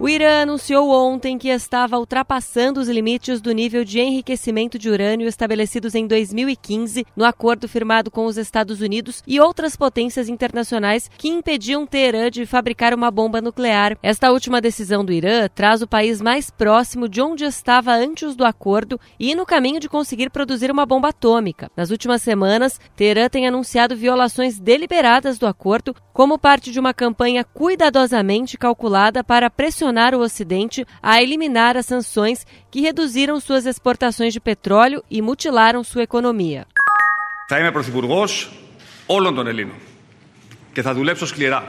O Irã anunciou ontem que estava ultrapassando os limites do nível de enriquecimento de urânio estabelecidos em 2015 no acordo firmado com os Estados Unidos e outras potências internacionais que impediam Teherã de fabricar uma bomba nuclear. Esta última decisão do Irã traz o país mais próximo de onde estava antes do acordo e no caminho de conseguir produzir uma bomba atômica. Nas últimas semanas, Teherã tem anunciado violações deliberadas do acordo como parte de uma campanha cuidadosamente calculada para pressionar pressionar o Ocidente a eliminar as sanções que reduziram suas exportações de petróleo e mutilaram sua economia. Θα είμαι πρωθυπουργός όλων των Ελλήνων και θα δουλέψω σκληρά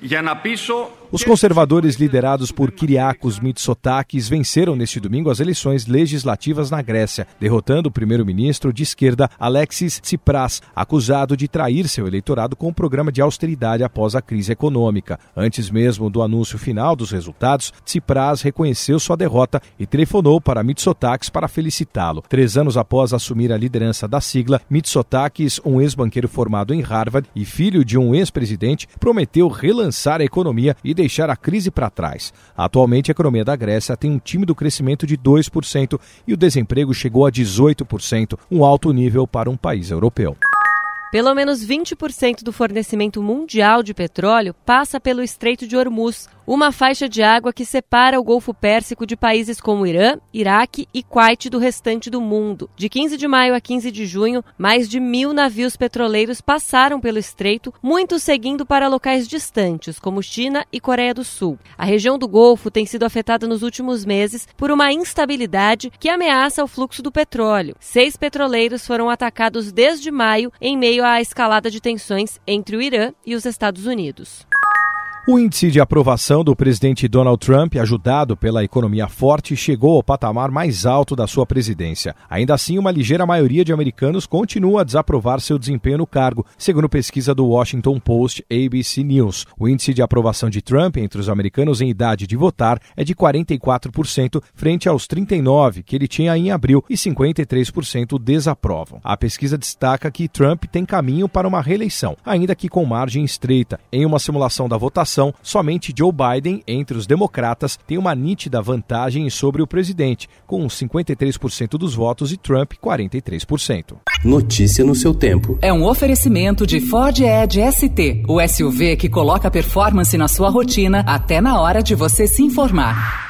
για να πείσω os conservadores liderados por Kyriakos Mitsotakis venceram neste domingo as eleições legislativas na Grécia, derrotando o primeiro-ministro de esquerda Alexis Tsipras, acusado de trair seu eleitorado com o um programa de austeridade após a crise econômica. Antes mesmo do anúncio final dos resultados, Tsipras reconheceu sua derrota e telefonou para Mitsotakis para felicitá-lo. Três anos após assumir a liderança da sigla, Mitsotakis, um ex-banqueiro formado em Harvard e filho de um ex-presidente, prometeu relançar a economia e deixar a crise para trás. Atualmente, a economia da Grécia tem um tímido crescimento de 2% e o desemprego chegou a 18%, um alto nível para um país europeu. Pelo menos 20% do fornecimento mundial de petróleo passa pelo Estreito de Hormuz, uma faixa de água que separa o Golfo Pérsico de países como Irã, Iraque e Kuwait do restante do mundo. De 15 de maio a 15 de junho, mais de mil navios petroleiros passaram pelo estreito, muitos seguindo para locais distantes, como China e Coreia do Sul. A região do Golfo tem sido afetada nos últimos meses por uma instabilidade que ameaça o fluxo do petróleo. Seis petroleiros foram atacados desde maio em meio à escalada de tensões entre o Irã e os Estados Unidos. O índice de aprovação do presidente Donald Trump, ajudado pela economia forte, chegou ao patamar mais alto da sua presidência. Ainda assim, uma ligeira maioria de americanos continua a desaprovar seu desempenho no cargo, segundo pesquisa do Washington Post ABC News. O índice de aprovação de Trump entre os americanos em idade de votar é de 44%, frente aos 39% que ele tinha em abril e 53% desaprovam. A pesquisa destaca que Trump tem caminho para uma reeleição, ainda que com margem estreita. Em uma simulação da votação, eleição, somente Joe Biden, entre os democratas, tem uma nítida vantagem sobre o presidente, com 53% dos votos e Trump 43%. Notícia no seu tempo. É um oferecimento de Ford Edge ST, o SUV que coloca performance na sua rotina até na hora de você se informar.